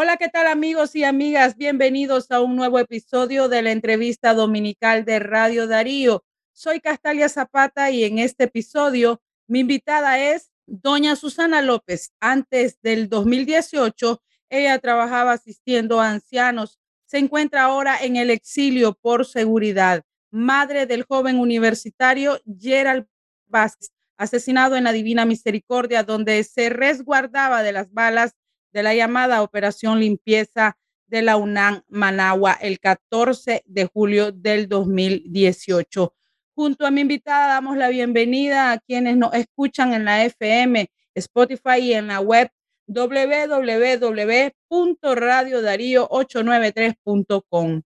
Hola, ¿qué tal amigos y amigas? Bienvenidos a un nuevo episodio de la entrevista dominical de Radio Darío. Soy Castalia Zapata y en este episodio mi invitada es doña Susana López. Antes del 2018, ella trabajaba asistiendo a ancianos. Se encuentra ahora en el exilio por seguridad. Madre del joven universitario Gerald Vázquez, asesinado en la Divina Misericordia, donde se resguardaba de las balas de la llamada Operación Limpieza de la UNAM Managua el 14 de julio del 2018. Junto a mi invitada damos la bienvenida a quienes nos escuchan en la FM, Spotify y en la web www.radiodarío893.com.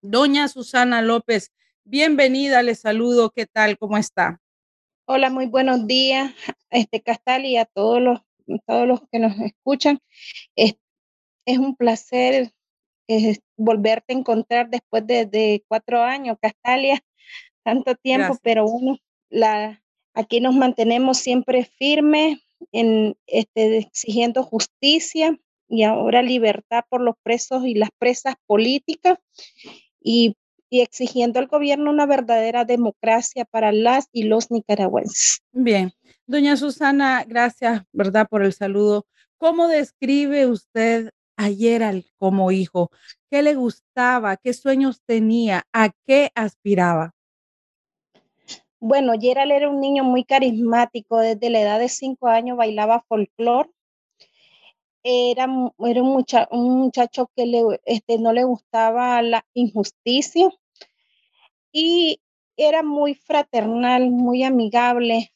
Doña Susana López, bienvenida, le saludo, ¿qué tal? ¿Cómo está? Hola, muy buenos días, este Castal y a todos los todos los que nos escuchan. Es, es un placer volverte a encontrar después de, cuatro años, Castalia, tanto tiempo, pero uno, la, aquí nos mantenemos siempre firmes en este, exigiendo justicia y ahora libertad por los presos y las presas políticas y, y, exigiendo al gobierno una verdadera democracia para las y los nicaragüenses. Bien, Doña Susana, gracias, ¿verdad? Por el saludo. ¿Cómo describe usted ayer al como hijo? ¿Qué le gustaba? ¿Qué sueños tenía? ¿A qué aspiraba? Bueno, Gerald era un niño muy carismático. Desde la edad de cinco años bailaba folclore. Era, era un, muchacho que le, este, no le gustaba la injusticia y era muy fraternal, muy amigable.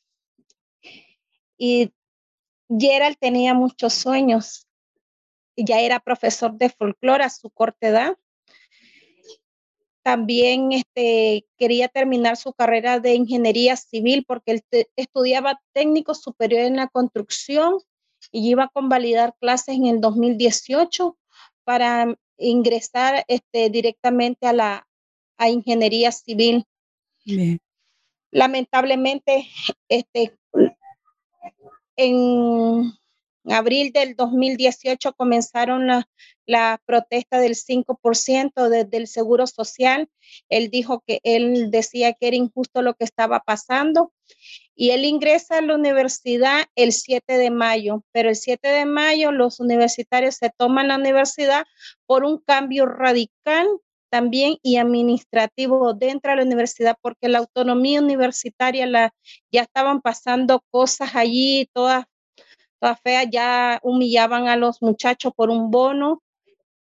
Y Gerald tenía muchos sueños. Ya era profesor de folclore a su corta edad. También este, quería terminar su carrera de ingeniería civil porque él estudiaba técnico superior en la construcción y iba a convalidar clases en el 2018 para ingresar este, directamente a la a ingeniería civil. Lamentablemente, este, en abril del 2018 comenzaron la, la protesta del 5% desde el Seguro Social. Él dijo que él decía que era injusto lo que estaba pasando y él ingresa a la universidad el 7 de mayo, pero el 7 de mayo los universitarios se toman la universidad por un cambio radical también y administrativo dentro de la universidad, porque la autonomía universitaria la, ya estaban pasando cosas allí, todas, todas feas, ya humillaban a los muchachos por un bono,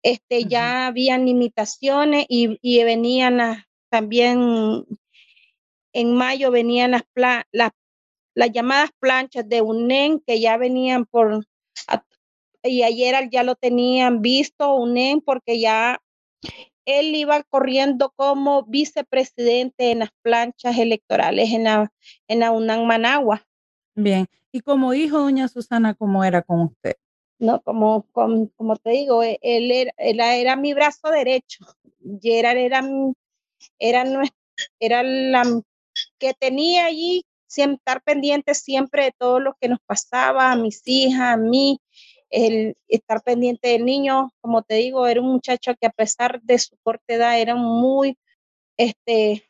este, ya habían limitaciones y, y venían también en mayo venían las, las, las llamadas planchas de UNEN que ya venían por, y ayer ya lo tenían visto UNEN porque ya él iba corriendo como vicepresidente en las planchas electorales en la, en la UNAM Managua. Bien, y como hijo, doña Susana, ¿cómo era con usted? No, como, como, como te digo, e, él era, él era, mi brazo derecho. Gerard era, era, era la que tenía allí, siempre, estar pendiente siempre de todo lo que nos pasaba, a mis hijas, a mí, el estar pendiente del niño, como te digo, era un muchacho que a pesar de su corta edad era muy, este,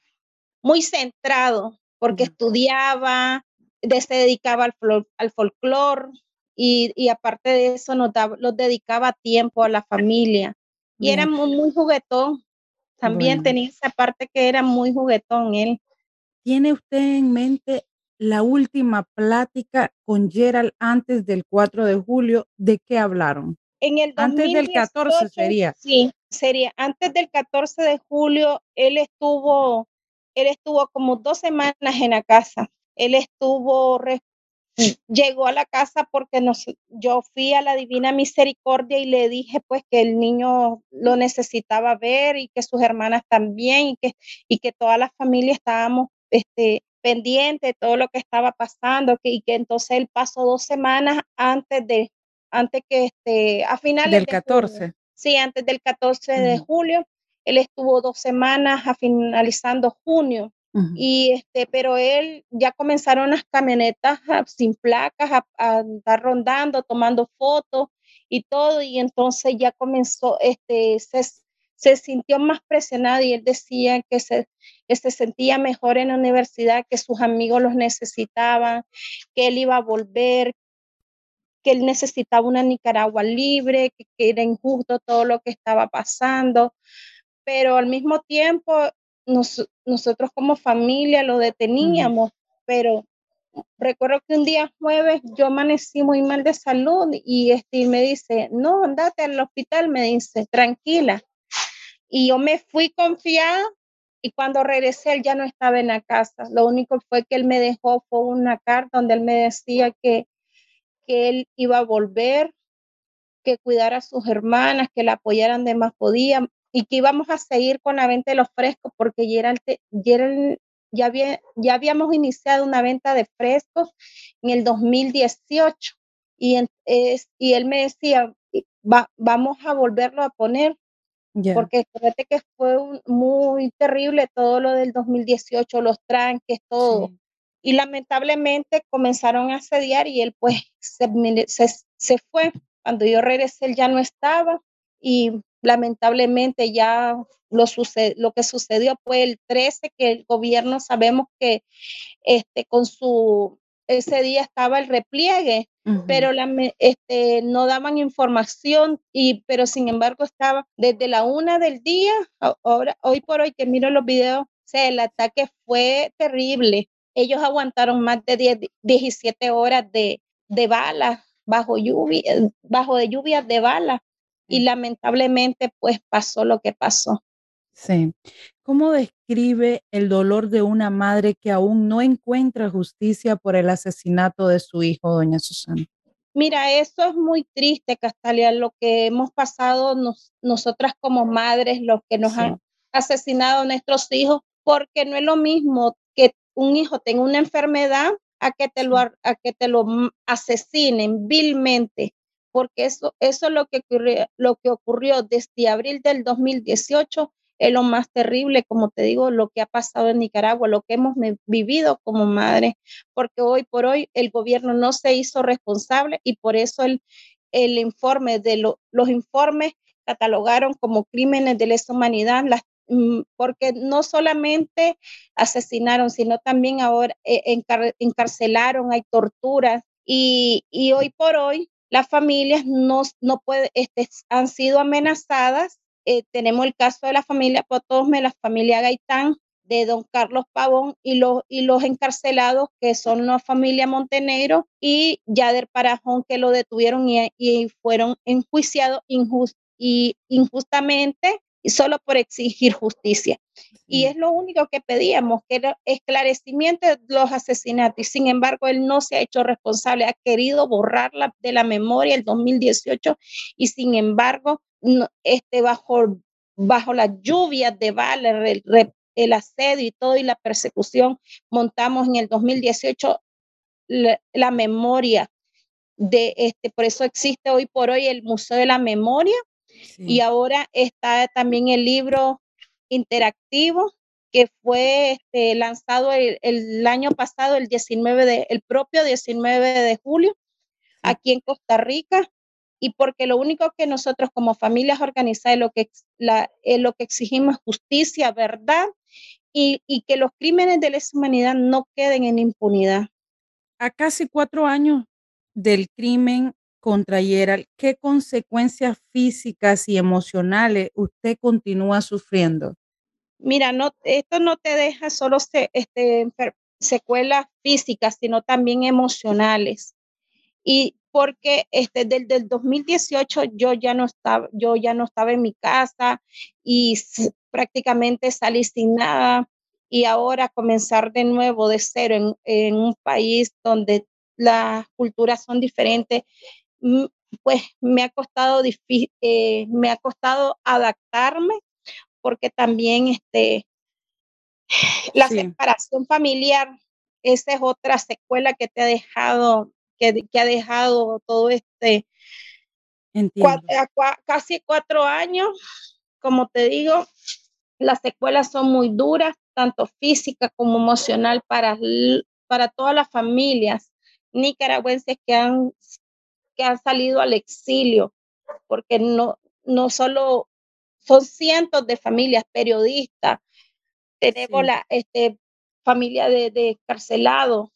muy centrado, porque estudiaba, se dedicaba al, al folclore y, y, aparte de eso nos, dedicaba tiempo a la familia. Y era muy, muy juguetón. También tenía esa parte que era muy juguetón él. ¿Tiene usted en mente la última plática con Gerald antes del 4 de julio, ¿de qué hablaron? En el antes del 14 sería. Sí, sería. Antes del 14 de julio, él estuvo, él estuvo como dos semanas en la casa. Él estuvo, llegó a la casa porque nos, yo fui a la Divina Misericordia y le dije pues que el niño lo necesitaba ver y que sus hermanas también y que, y que toda la familia estábamos este, pendiente de todo lo que estaba pasando que, y que entonces él pasó dos semanas antes de, antes que este, a finales del 14. sí, antes del 14 de julio, él estuvo dos semanas a finalizando junio. Y este, pero él ya comenzaron las camionetas sin placas a, a, estar rondando, tomando fotos, y todo, y entonces ya comenzó, este, se, se sintió más presionado y él decía que se, que se sentía mejor en la universidad, que sus amigos los necesitaban, que él iba a volver, que él necesitaba una Nicaragua libre, que, era injusto todo lo que estaba pasando, pero al mismo tiempo nosotros como familia lo deteníamos, pero recuerdo que un día jueves yo amanecí muy mal de salud y este me dice, no, andate al hospital, me dice, tranquila. Y yo me fui confiada y cuando regresé él ya no estaba en la casa. Lo único fue que él me dejó fue una carta donde él me decía que que él iba a volver, que cuidara a sus hermanas, que la apoyaran de más podía y que íbamos a seguir con la venta de los frescos porque ya, ya, había, ya habíamos iniciado una venta de frescos en el 2018 y, es, y él me decía, vamos a volverlo a poner. Porque fíjate que fue muy terrible todo lo del 2018, los tranques, todo. Y lamentablemente comenzaron a asediar y él pues se, se, fue. Cuando yo regresé él ya no estaba y lamentablemente ya lo, sucede, lo que sucedió fue el 13 que el gobierno sabemos que este, con su, ese día estaba el repliegue, pero la, este, no daban información, y, pero sin embargo estaba desde la una del día, ahora, hoy por hoy que miro los videos, o sea, el ataque fue terrible. Ellos aguantaron más de 10, 17 horas de, de balas bajo lluvia, bajo de lluvias de balas y lamentablemente pues pasó lo que pasó. Sí. ¿Cómo describe el dolor de una madre que aún no encuentra justicia por el asesinato de su hijo, doña Susana? Mira, eso es muy triste, Castalia, lo que hemos pasado nosotras como madres, los que nos han asesinado a nuestros hijos, porque no es lo mismo que un hijo tenga una enfermedad a que te lo, a que te lo asesinen vilmente, porque eso, eso es lo que, ocurrió, lo que ocurrió desde abril del 2018, es lo más terrible, como te digo, lo que ha pasado en Nicaragua, lo que hemos vivido como madre, porque hoy por hoy el gobierno no se hizo responsable y por eso el, el informe de los informes catalogaron como crímenes de lesa humanidad Mm, porque no solamente asesinaron, sino también ahora eh, encarcelaron, hay torturas y, hoy por hoy las familias no, no este, han sido amenazadas. Eh, tenemos el caso de la familia Potosme, la familia Gaitán, de don Carlos Pavón y los, y los encarcelados que son la familia Montenegro y Yader Parajón que lo detuvieron y, y fueron enjuiciados y injustamente y solo por exigir justicia. Y es lo único que pedíamos, que era esclarecimiento de los asesinatos. Y sin embargo, él no se ha hecho responsable, ha querido borrarla de la memoria el 2018 y sin embargo, este, bajo, bajo las lluvias de balas, el, el, asedio y todo y la persecución, montamos en el 2018 la, la memoria de este, por eso existe hoy por hoy el Museo de la Memoria, y ahora está también el libro interactivo que fue este, lanzado el, año pasado, el 19 de, el propio 19 de julio, aquí en Costa Rica, y porque lo único que nosotros como familias organizadas lo que, la, lo que exigimos es justicia, verdad, y, y que los crímenes de lesa humanidad no queden en impunidad. A casi cuatro años del crimen contra Gerald, ¿qué consecuencias físicas y emocionales usted continúa sufriendo? Mira, no, esto no te deja solo este, secuelas físicas, sino también emocionales. Y porque este, desde el 2018 yo ya no estaba, yo ya no estaba en mi casa y prácticamente salí sin nada. Y ahora comenzar de nuevo de cero en, en un país donde las culturas son diferentes, pues me ha costado eh, me ha costado adaptarme porque también este la separación familiar esa es otra secuela que te ha dejado que, ha dejado todo este casi cuatro años como te digo las secuelas son muy duras tanto física como emocional para para todas las familias nicaragüenses que han que han salido al exilio porque no, no solo son cientos de familias periodistas, tenemos la este, familia de, de carcelados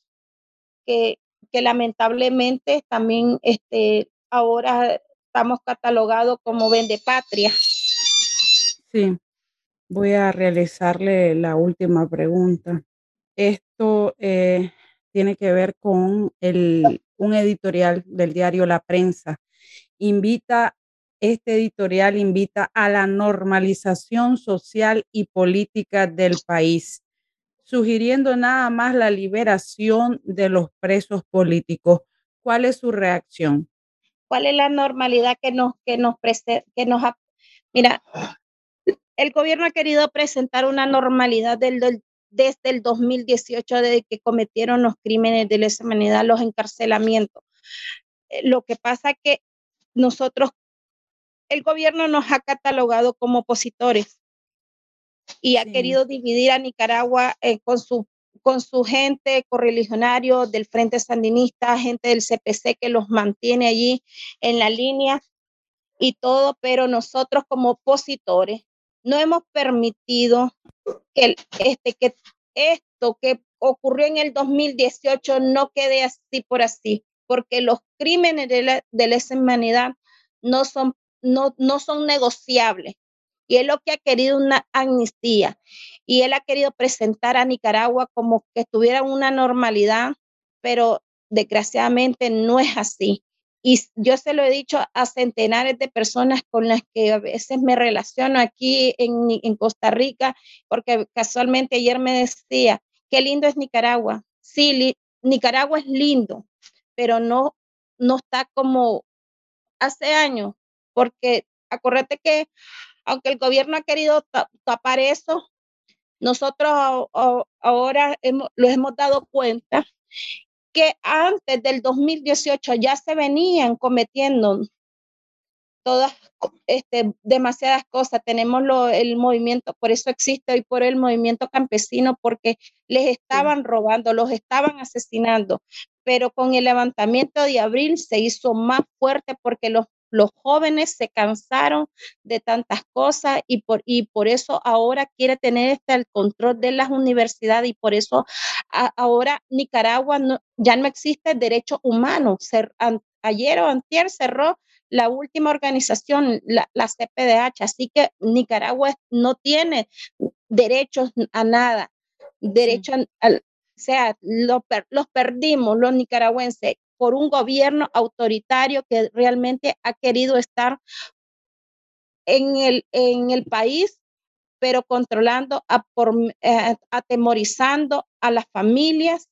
que, que lamentablemente también este, ahora estamos catalogados como vende patria. Sí, voy a realizarle la última pregunta. Esto eh, tiene que ver con el, un editorial del diario La Prensa. Invita, este editorial invita a la normalización social y política del país, sugiriendo nada más la liberación de los presos políticos. ¿Cuál es su reacción? ¿Cuál es la normalidad que nos, que nos, que nos, mira, el gobierno ha querido presentar una normalidad desde el 2018, desde que cometieron los crímenes de lesa humanidad, los encarcelamientos. Eh, lo que pasa que nosotros, el gobierno nos ha catalogado como opositores y ha sí. querido dividir a Nicaragua eh, con su con su gente correligionario del Frente Sandinista, gente del CPC que los mantiene allí en la línea y todo, pero nosotros como opositores no hemos permitido que, este, que esto que ocurrió en el 2018 no quede así por así, porque los crímenes de la, de lesa humanidad no son, no, no son negociables y es lo que ha querido una amnistía y él ha querido presentar a Nicaragua como que tuviera una normalidad, pero desgraciadamente no es así. Y yo se lo he dicho a centenares de personas con las que a veces me relaciono aquí en, en Costa Rica, porque casualmente ayer me decía, qué lindo es Nicaragua. Sí, li, Nicaragua es lindo, pero no, no está como hace años, porque acuérdate que aunque el gobierno ha querido tapar eso, nosotros ahora hemos, los hemos dado cuenta que antes del 2018 ya se venían cometiendo todas este, demasiadas cosas. Tenemos lo, el movimiento, por eso existe hoy por el movimiento campesino, porque les estaban robando, los estaban asesinando. Pero con el levantamiento de abril se hizo más fuerte porque los los jóvenes se cansaron de tantas cosas y por, y por eso ahora quiere tener este, el control de las universidades y por eso a, ahora Nicaragua no, ya no existe derecho humano. An, ayer o antier cerró la última organización, la, la, CPDH, así que Nicaragua no tiene derechos a nada, derecho al, o sea, lo, los perdimos los nicaragüenses por un gobierno autoritario que realmente ha querido estar en el, en el país, pero controlando, a por, eh, atemorizando a las familias,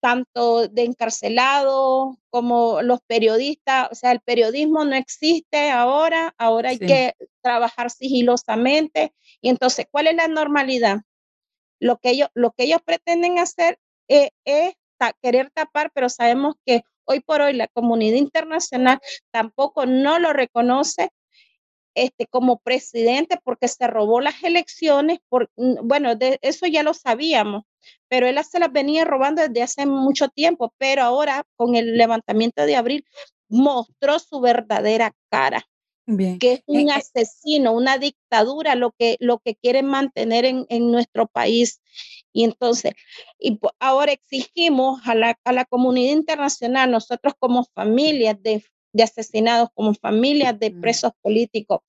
tanto de encarcelados como los periodistas. O sea, el periodismo no existe ahora, ahora hay sí. que trabajar sigilosamente. Y entonces, ¿cuál es la normalidad? Lo que ellos, lo que ellos pretenden hacer eh, es ta querer tapar, pero sabemos que hoy por hoy la comunidad internacional tampoco no lo reconoce este, como presidente porque se robó las elecciones, por, mm, bueno, de eso ya lo sabíamos, pero él se las venía robando desde hace mucho tiempo, pero ahora con el levantamiento de abril mostró su verdadera cara. Bien. que es un asesino, una dictadura, lo que, lo que quieren mantener en, en nuestro país. Y entonces, y ahora exigimos a la, a la comunidad internacional, nosotros como familias de, de asesinados, como familias de presos políticos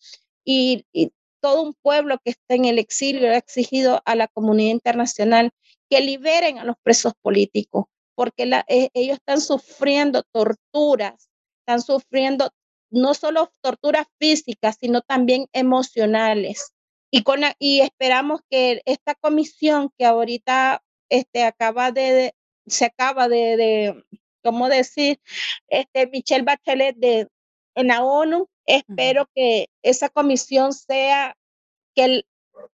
y, y todo un pueblo que está en el exilio ha exigido a la comunidad internacional que liberen a los presos políticos, porque la, eh, ellos están sufriendo torturas, están sufriendo no solo torturas físicas, sino también emocionales. Y, con, y esperamos que esta comisión que ahorita este, acaba de, se acaba de, de ¿cómo decir? Este, Michelle Bachelet de, en la ONU, espero uh -huh. que esa comisión sea, que el,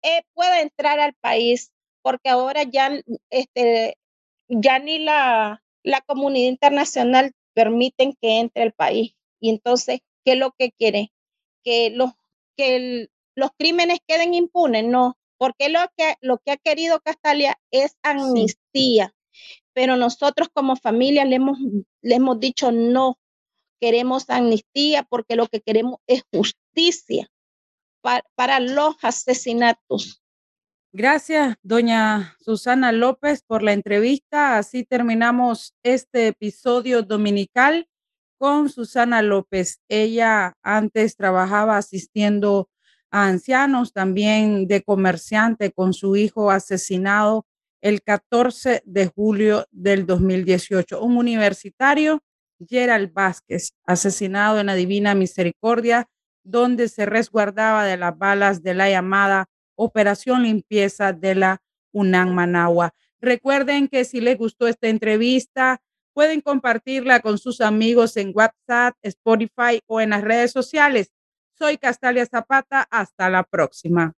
eh, pueda entrar al país, porque ahora ya, este, ya ni la, la comunidad internacional permiten que entre al país. Y entonces ¿Qué es lo que quiere? Que los, que el, los crímenes queden impunes, no, porque lo que, lo que ha querido Castalia es amnistía, sí. pero nosotros como familia le hemos, le hemos dicho no, queremos amnistía porque lo que queremos es justicia para, los asesinatos. Gracias, doña Susana López, por la entrevista. Así terminamos este episodio dominical con Susana López. Ella antes trabajaba asistiendo a ancianos, también de comerciante con su hijo asesinado el 14 de julio del 2018. Un universitario, Gerald Vázquez, asesinado en la Divina Misericordia, donde se resguardaba de las balas de la llamada Operación Limpieza de la UNAM Managua. Recuerden que si les gustó esta entrevista, pueden compartirla con sus amigos en WhatsApp, Spotify o en las redes sociales. Soy Castalia Zapata. Hasta la próxima.